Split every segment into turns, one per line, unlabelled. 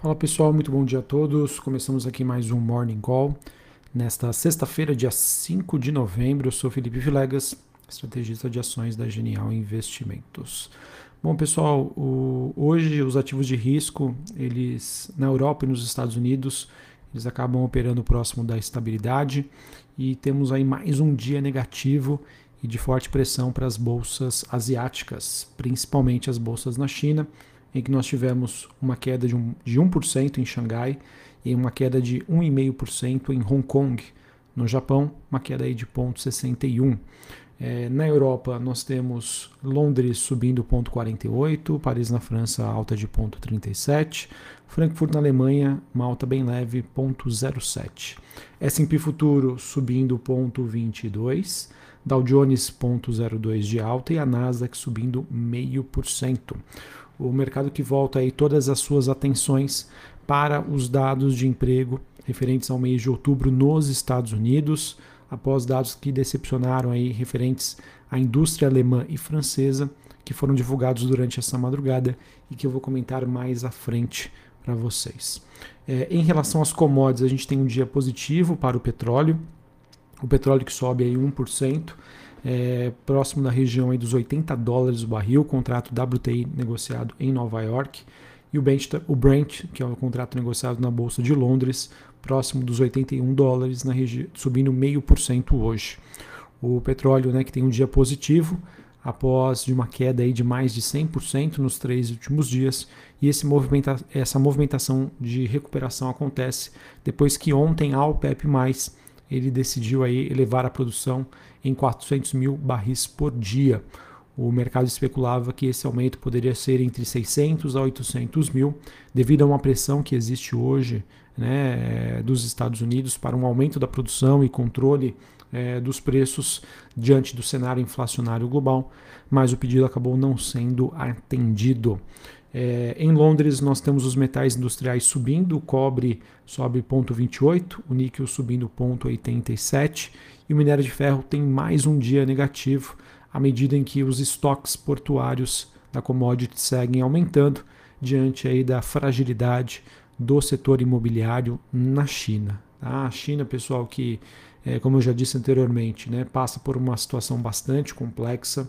Fala pessoal, muito bom dia a todos. Começamos aqui mais um Morning Call. Nesta sexta-feira, dia 5 de novembro, eu sou Felipe Vilegas, estrategista de ações da Genial Investimentos. Bom pessoal, o, hoje os ativos de risco, eles na Europa e nos Estados Unidos, eles acabam operando próximo da estabilidade e temos aí mais um dia negativo e de forte pressão para as bolsas asiáticas, principalmente as bolsas na China em que nós tivemos uma queda de, um, de 1% em Xangai e uma queda de 1,5% em Hong Kong. No Japão, uma queda aí de 0,61%. É, na Europa, nós temos Londres subindo 0,48%, Paris na França alta de 0,37%, Frankfurt na Alemanha uma alta bem leve 0,07%. S&P Futuro subindo 0,22%, Dow Jones 0,02% de alta e a Nasdaq subindo 0,5% o mercado que volta aí todas as suas atenções para os dados de emprego referentes ao mês de outubro nos Estados Unidos, após dados que decepcionaram aí referentes à indústria alemã e francesa, que foram divulgados durante essa madrugada e que eu vou comentar mais à frente para vocês. É, em relação às commodities, a gente tem um dia positivo para o petróleo, o petróleo que sobe aí 1%, é, próximo da região aí dos 80 dólares o barril, contrato WTI negociado em Nova York, e o Brent, o Brent, que é o contrato negociado na Bolsa de Londres, próximo dos 81 dólares, na subindo meio por cento hoje. O petróleo, né, que tem um dia positivo, após de uma queda aí de mais de 100% nos três últimos dias, e esse movimenta essa movimentação de recuperação acontece depois que ontem a OPEP+, ele decidiu aí elevar a produção em 400 mil barris por dia. O mercado especulava que esse aumento poderia ser entre 600 a 800 mil, devido a uma pressão que existe hoje né, dos Estados Unidos para um aumento da produção e controle é, dos preços diante do cenário inflacionário global, mas o pedido acabou não sendo atendido. É, em Londres, nós temos os metais industriais subindo, o cobre sobe 0,28, o níquel subindo 0,87 e o minério de ferro tem mais um dia negativo, à medida em que os estoques portuários da commodity seguem aumentando diante aí da fragilidade do setor imobiliário na China. Tá? A China, pessoal, que, é, como eu já disse anteriormente, né, passa por uma situação bastante complexa,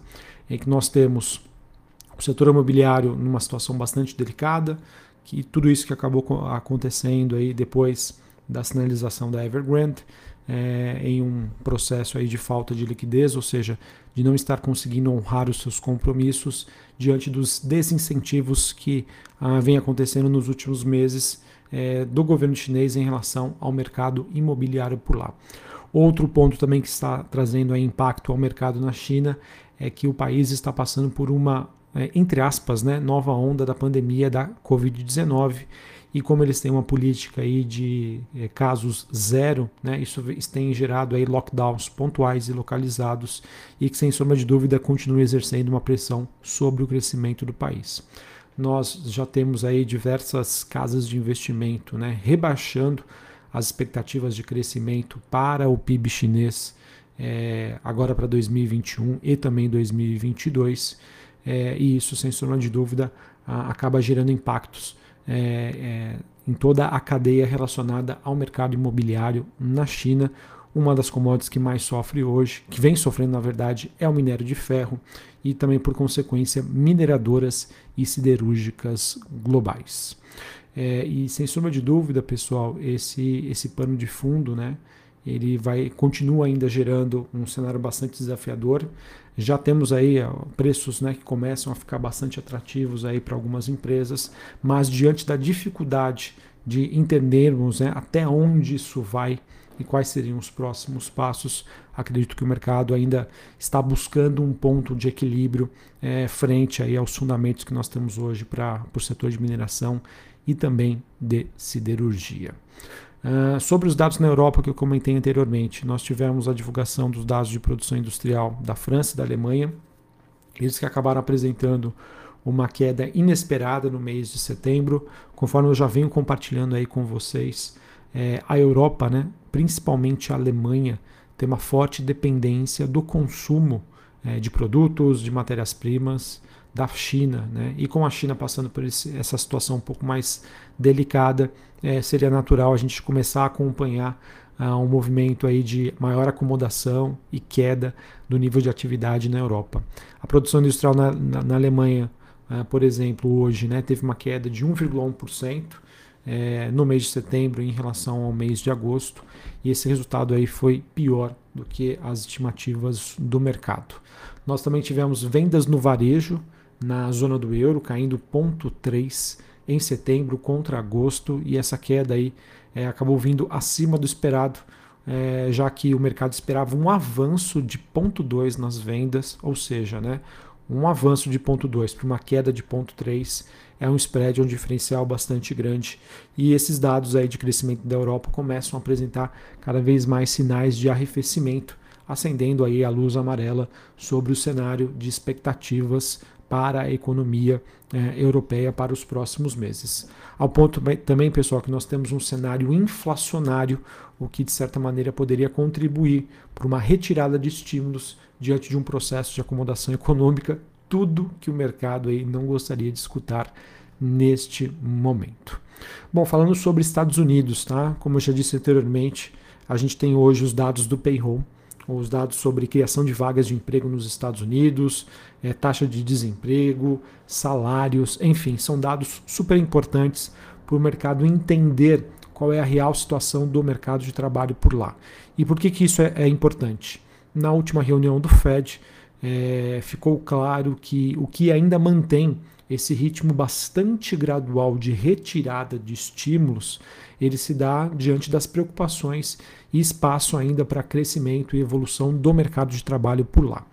em que nós temos o setor imobiliário numa situação bastante delicada, que tudo isso que acabou acontecendo aí depois da sinalização da Evergrande, é, em um processo aí de falta de liquidez, ou seja, de não estar conseguindo honrar os seus compromissos diante dos desincentivos que ah, vem acontecendo nos últimos meses é, do governo chinês em relação ao mercado imobiliário por lá. Outro ponto também que está trazendo impacto ao mercado na China é que o país está passando por uma, entre aspas, né, nova onda da pandemia da Covid-19 e como eles têm uma política aí de é, casos zero, né, isso tem gerado aí lockdowns pontuais e localizados e que sem sombra de dúvida continua exercendo uma pressão sobre o crescimento do país. Nós já temos aí diversas casas de investimento, né, rebaixando as expectativas de crescimento para o PIB chinês é, agora para 2021 e também 2022 é, e isso sem sombra de dúvida a, acaba gerando impactos é, é, em toda a cadeia relacionada ao mercado imobiliário na China. Uma das commodities que mais sofre hoje, que vem sofrendo na verdade, é o minério de ferro e também, por consequência, mineradoras e siderúrgicas globais. É, e sem sombra de dúvida, pessoal, esse, esse pano de fundo, né, ele vai continua ainda gerando um cenário bastante desafiador. Já temos aí preços né, que começam a ficar bastante atrativos aí para algumas empresas, mas diante da dificuldade de entendermos né, até onde isso vai e quais seriam os próximos passos, acredito que o mercado ainda está buscando um ponto de equilíbrio é, frente aí aos fundamentos que nós temos hoje para o setor de mineração e também de siderurgia. Uh, sobre os dados na Europa que eu comentei anteriormente, nós tivemos a divulgação dos dados de produção industrial da França e da Alemanha, eles que acabaram apresentando uma queda inesperada no mês de setembro, conforme eu já venho compartilhando aí com vocês, é, a Europa, né, principalmente a Alemanha, tem uma forte dependência do consumo é, de produtos, de matérias-primas, da China, né? E com a China passando por esse, essa situação um pouco mais delicada, é, seria natural a gente começar a acompanhar uh, um movimento aí de maior acomodação e queda do nível de atividade na Europa. A produção industrial na, na, na Alemanha, uh, por exemplo, hoje, né, teve uma queda de 1,1%. É, no mês de setembro em relação ao mês de agosto, e esse resultado aí foi pior do que as estimativas do mercado. Nós também tivemos vendas no varejo na zona do euro, caindo 0,3 em setembro contra agosto, e essa queda aí é, acabou vindo acima do esperado, é, já que o mercado esperava um avanço de 0,2 nas vendas, ou seja, né, um avanço de 0,2 para uma queda de 0,3 é um spread, um diferencial bastante grande. E esses dados aí de crescimento da Europa começam a apresentar cada vez mais sinais de arrefecimento, acendendo aí a luz amarela sobre o cenário de expectativas para a economia é, europeia para os próximos meses. Ao ponto também, pessoal, que nós temos um cenário inflacionário, o que de certa maneira poderia contribuir para uma retirada de estímulos diante de um processo de acomodação econômica, tudo que o mercado aí não gostaria de escutar neste momento. Bom, falando sobre Estados Unidos, tá? Como eu já disse anteriormente, a gente tem hoje os dados do payroll os dados sobre criação de vagas de emprego nos Estados Unidos, é, taxa de desemprego, salários, enfim, são dados super importantes para o mercado entender qual é a real situação do mercado de trabalho por lá. E por que, que isso é, é importante? Na última reunião do Fed, é, ficou claro que o que ainda mantém esse ritmo bastante gradual de retirada de estímulos, ele se dá diante das preocupações e espaço ainda para crescimento e evolução do mercado de trabalho por lá.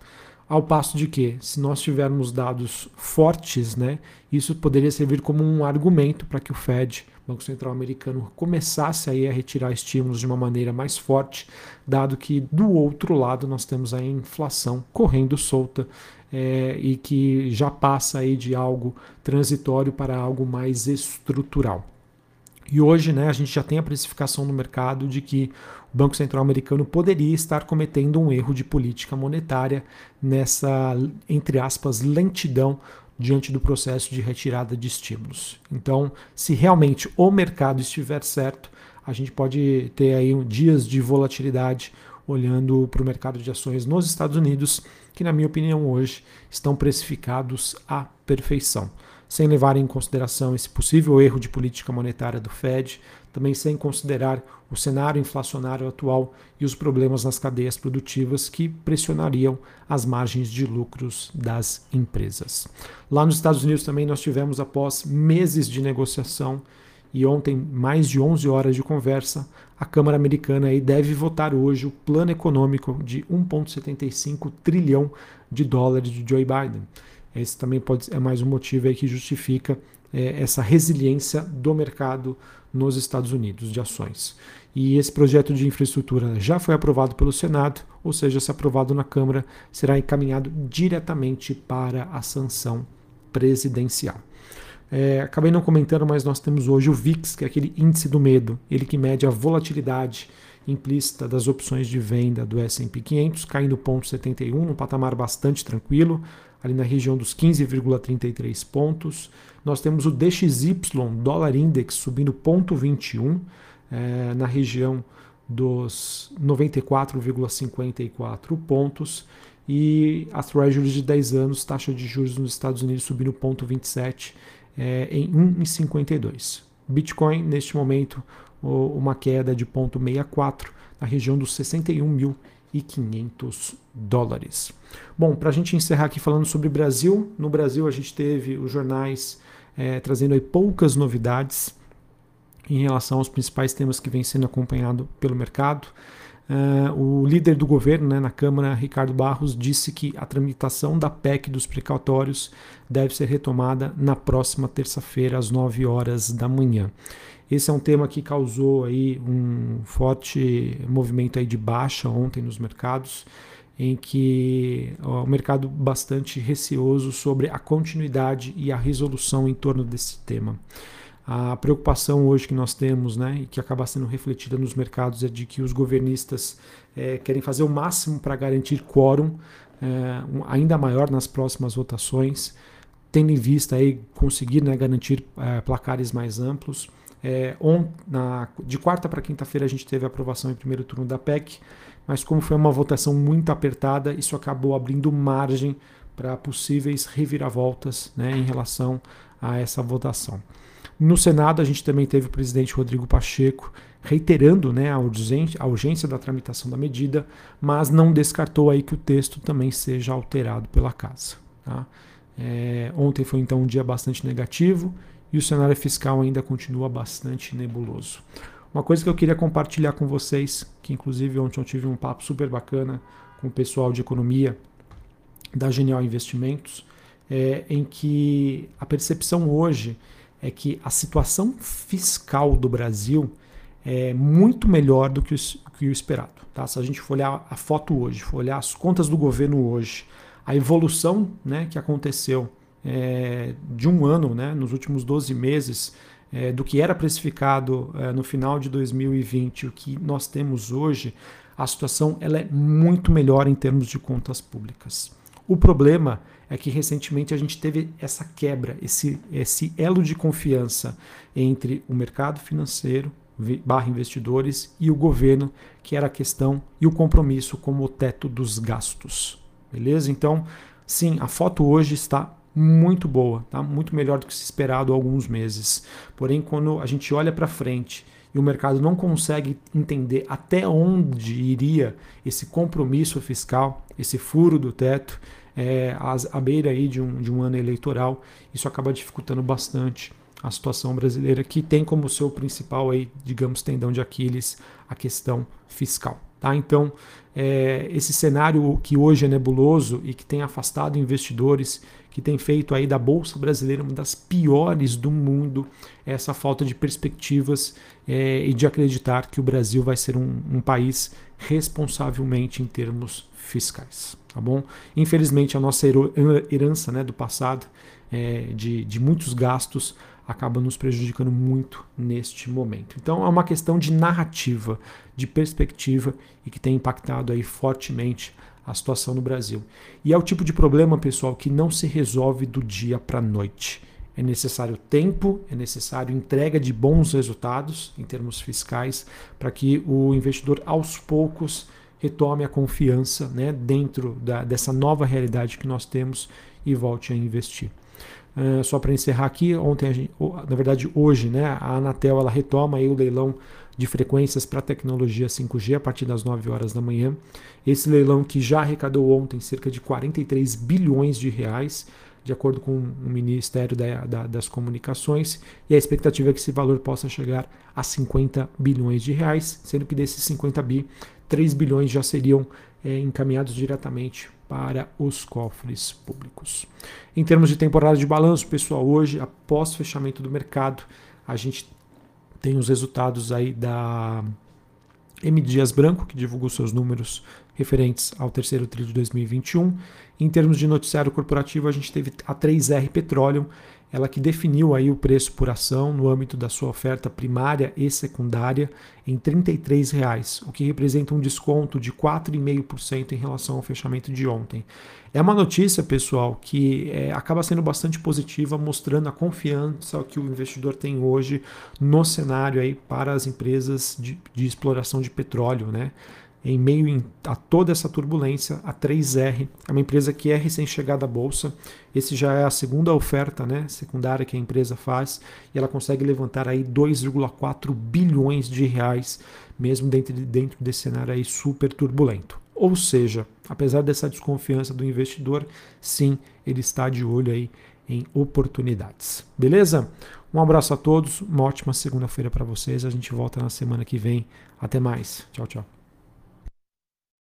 Ao passo de que, se nós tivermos dados fortes, né, isso poderia servir como um argumento para que o Fed, Banco Central Americano, começasse aí a retirar estímulos de uma maneira mais forte, dado que do outro lado nós temos a inflação correndo solta é, e que já passa aí de algo transitório para algo mais estrutural. E hoje né, a gente já tem a precificação no mercado de que o Banco Central americano poderia estar cometendo um erro de política monetária nessa, entre aspas, lentidão diante do processo de retirada de estímulos. Então, se realmente o mercado estiver certo, a gente pode ter aí dias de volatilidade olhando para o mercado de ações nos Estados Unidos, que na minha opinião hoje estão precificados à perfeição sem levar em consideração esse possível erro de política monetária do Fed, também sem considerar o cenário inflacionário atual e os problemas nas cadeias produtivas que pressionariam as margens de lucros das empresas. Lá nos Estados Unidos também nós tivemos, após meses de negociação e ontem mais de 11 horas de conversa, a Câmara Americana aí deve votar hoje o plano econômico de 1,75 trilhão de dólares de Joe Biden. Esse também pode é mais um motivo aí que justifica é, essa resiliência do mercado nos Estados Unidos de ações. E esse projeto de infraestrutura já foi aprovado pelo Senado, ou seja, se aprovado na Câmara, será encaminhado diretamente para a sanção presidencial. É, acabei não comentando, mas nós temos hoje o VIX, que é aquele índice do medo, ele que mede a volatilidade implícita das opções de venda do S&P 500, caindo 0,71, um patamar bastante tranquilo, ali na região dos 15,33 pontos. Nós temos o DXY, dólar index, subindo 0,21 é, na região dos 94,54 pontos. E a Treasury de 10 anos, taxa de juros nos Estados Unidos subindo 0,27 é, em 1,52. Bitcoin, neste momento, uma queda de 0,64 na região dos 61 mil e 500 dólares. Bom, para a gente encerrar aqui falando sobre Brasil, no Brasil a gente teve os jornais é, trazendo aí poucas novidades em relação aos principais temas que vêm sendo acompanhado pelo mercado. Uh, o líder do governo né, na Câmara, Ricardo Barros, disse que a tramitação da PEC dos precatórios deve ser retomada na próxima terça-feira, às 9 horas da manhã. Esse é um tema que causou aí um forte movimento aí de baixa ontem nos mercados, em que o mercado bastante receoso sobre a continuidade e a resolução em torno desse tema. A preocupação hoje que nós temos, né, e que acaba sendo refletida nos mercados, é de que os governistas é, querem fazer o máximo para garantir quórum é, um, ainda maior nas próximas votações tendo em vista aí conseguir né, garantir é, placares mais amplos. É, on, na, de quarta para quinta-feira a gente teve a aprovação em primeiro turno da PEC, mas como foi uma votação muito apertada, isso acabou abrindo margem para possíveis reviravoltas né, em relação a essa votação. No Senado, a gente também teve o presidente Rodrigo Pacheco reiterando né, a, urgência, da tramitação da medida, mas não descartou aí que o texto também seja alterado pela Casa. Tá? É, ontem foi então um dia bastante negativo e o cenário fiscal ainda continua bastante nebuloso. Uma coisa que eu queria compartilhar com vocês, que inclusive ontem eu tive um papo super bacana com o pessoal de economia da Genial Investimentos, é, em que a percepção hoje é que a situação fiscal do Brasil é muito melhor do que o, que o esperado. Tá? Se a gente for olhar a foto hoje, for olhar as contas do governo hoje, a evolução né, que aconteceu é, de um ano, né, nos últimos 12 meses, é, do que era precificado é, no final de 2020, o que nós temos hoje, a situação ela é muito melhor em termos de contas públicas. O problema é que recentemente a gente teve essa quebra, esse, esse elo de confiança entre o mercado financeiro, barra investidores, e o governo, que era a questão e o compromisso com o teto dos gastos. Beleza? Então, sim, a foto hoje está muito boa, tá? muito melhor do que se esperado há alguns meses. Porém, quando a gente olha para frente e o mercado não consegue entender até onde iria esse compromisso fiscal, esse furo do teto, é, à beira aí de um, de um ano eleitoral, isso acaba dificultando bastante a situação brasileira, que tem como seu principal aí, digamos, tendão de Aquiles a questão fiscal. Tá? Então, é, esse cenário que hoje é nebuloso e que tem afastado investidores, que tem feito aí da Bolsa Brasileira uma das piores do mundo, essa falta de perspectivas é, e de acreditar que o Brasil vai ser um, um país responsavelmente em termos fiscais. Tá bom? Infelizmente, a nossa herança né, do passado, é, de, de muitos gastos, acaba nos prejudicando muito neste momento. Então é uma questão de narrativa, de perspectiva e que tem impactado aí fortemente a situação no Brasil. E é o tipo de problema, pessoal, que não se resolve do dia para a noite. É necessário tempo, é necessário entrega de bons resultados em termos fiscais para que o investidor aos poucos retome a confiança né, dentro da, dessa nova realidade que nós temos e volte a investir. Uh, só para encerrar aqui, ontem, gente, na verdade hoje, né, a Anatel ela retoma aí o leilão de frequências para tecnologia 5G a partir das 9 horas da manhã. Esse leilão que já arrecadou ontem cerca de 43 bilhões de reais, de acordo com o Ministério da, da, das Comunicações, e a expectativa é que esse valor possa chegar a 50 bilhões de reais, sendo que desses 50 bi, 3 bilhões já seriam é, encaminhados diretamente para os cofres públicos. Em termos de temporada de balanço, pessoal, hoje, após fechamento do mercado, a gente tem os resultados aí da M. Dias Branco, que divulgou seus números referentes ao terceiro trimestre de 2021. Em termos de noticiário corporativo, a gente teve a 3R Petroleum, ela que definiu aí o preço por ação no âmbito da sua oferta primária e secundária em R$ 33,00, o que representa um desconto de 4,5% em relação ao fechamento de ontem. É uma notícia, pessoal, que é, acaba sendo bastante positiva, mostrando a confiança que o investidor tem hoje no cenário aí para as empresas de, de exploração de petróleo, né? Em meio a toda essa turbulência, a 3R é uma empresa que é recém-chegada à bolsa. Esse já é a segunda oferta né, secundária que a empresa faz e ela consegue levantar aí 2,4 bilhões de reais, mesmo dentro, dentro desse cenário aí super turbulento. Ou seja, apesar dessa desconfiança do investidor, sim, ele está de olho aí em oportunidades. Beleza? Um abraço a todos, uma ótima segunda-feira para vocês. A gente volta na semana que vem. Até mais. Tchau, tchau.